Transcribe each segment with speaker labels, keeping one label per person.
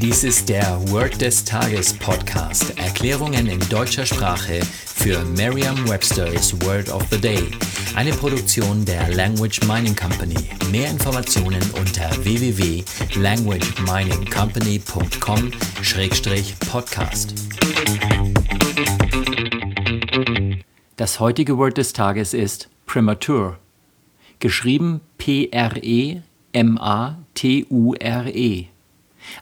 Speaker 1: Dies ist der Word des Tages Podcast. Erklärungen in deutscher Sprache für Merriam-Webster's Word of the Day. Eine Produktion der Language Mining Company. Mehr Informationen unter www.languageminingcompany.com-podcast. Das heutige Word des Tages ist premature. Geschrieben P-R-E-M-A-T-U-R-E. -E.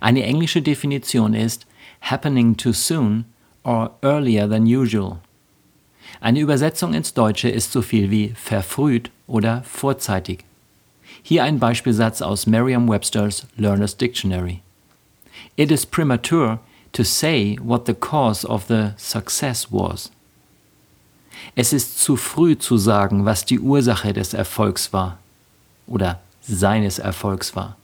Speaker 1: Eine englische Definition ist happening too soon or earlier than usual. Eine Übersetzung ins Deutsche ist so viel wie verfrüht oder vorzeitig. Hier ein Beispielsatz aus Merriam-Webster's Learner's Dictionary. It is premature to say what the cause of the success was. Es ist zu früh zu sagen, was die Ursache des Erfolgs war oder seines Erfolgs war.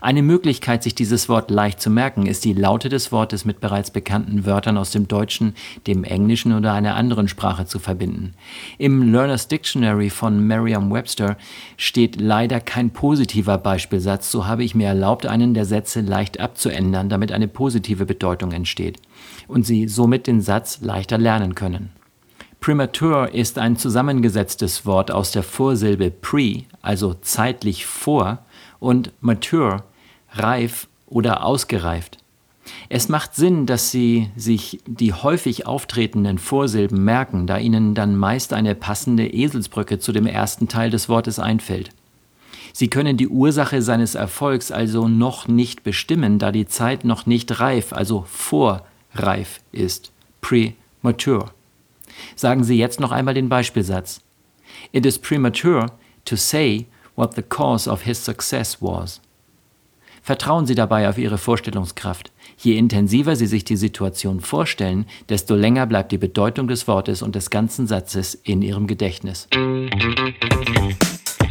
Speaker 1: Eine Möglichkeit, sich dieses Wort leicht zu merken, ist die Laute des Wortes mit bereits bekannten Wörtern aus dem Deutschen, dem Englischen oder einer anderen Sprache zu verbinden. Im Learner's Dictionary von Merriam-Webster steht leider kein positiver Beispielsatz, so habe ich mir erlaubt, einen der Sätze leicht abzuändern, damit eine positive Bedeutung entsteht und Sie somit den Satz leichter lernen können. Premature ist ein zusammengesetztes Wort aus der Vorsilbe pre, also zeitlich vor, und mature, reif oder ausgereift. Es macht Sinn, dass Sie sich die häufig auftretenden Vorsilben merken, da Ihnen dann meist eine passende Eselsbrücke zu dem ersten Teil des Wortes einfällt. Sie können die Ursache seines Erfolgs also noch nicht bestimmen, da die Zeit noch nicht reif, also vorreif ist, premature. Sagen Sie jetzt noch einmal den Beispielsatz. It is premature to say what the cause of his success was. Vertrauen Sie dabei auf Ihre Vorstellungskraft. Je intensiver Sie sich die Situation vorstellen, desto länger bleibt die Bedeutung des Wortes und des ganzen Satzes in Ihrem Gedächtnis.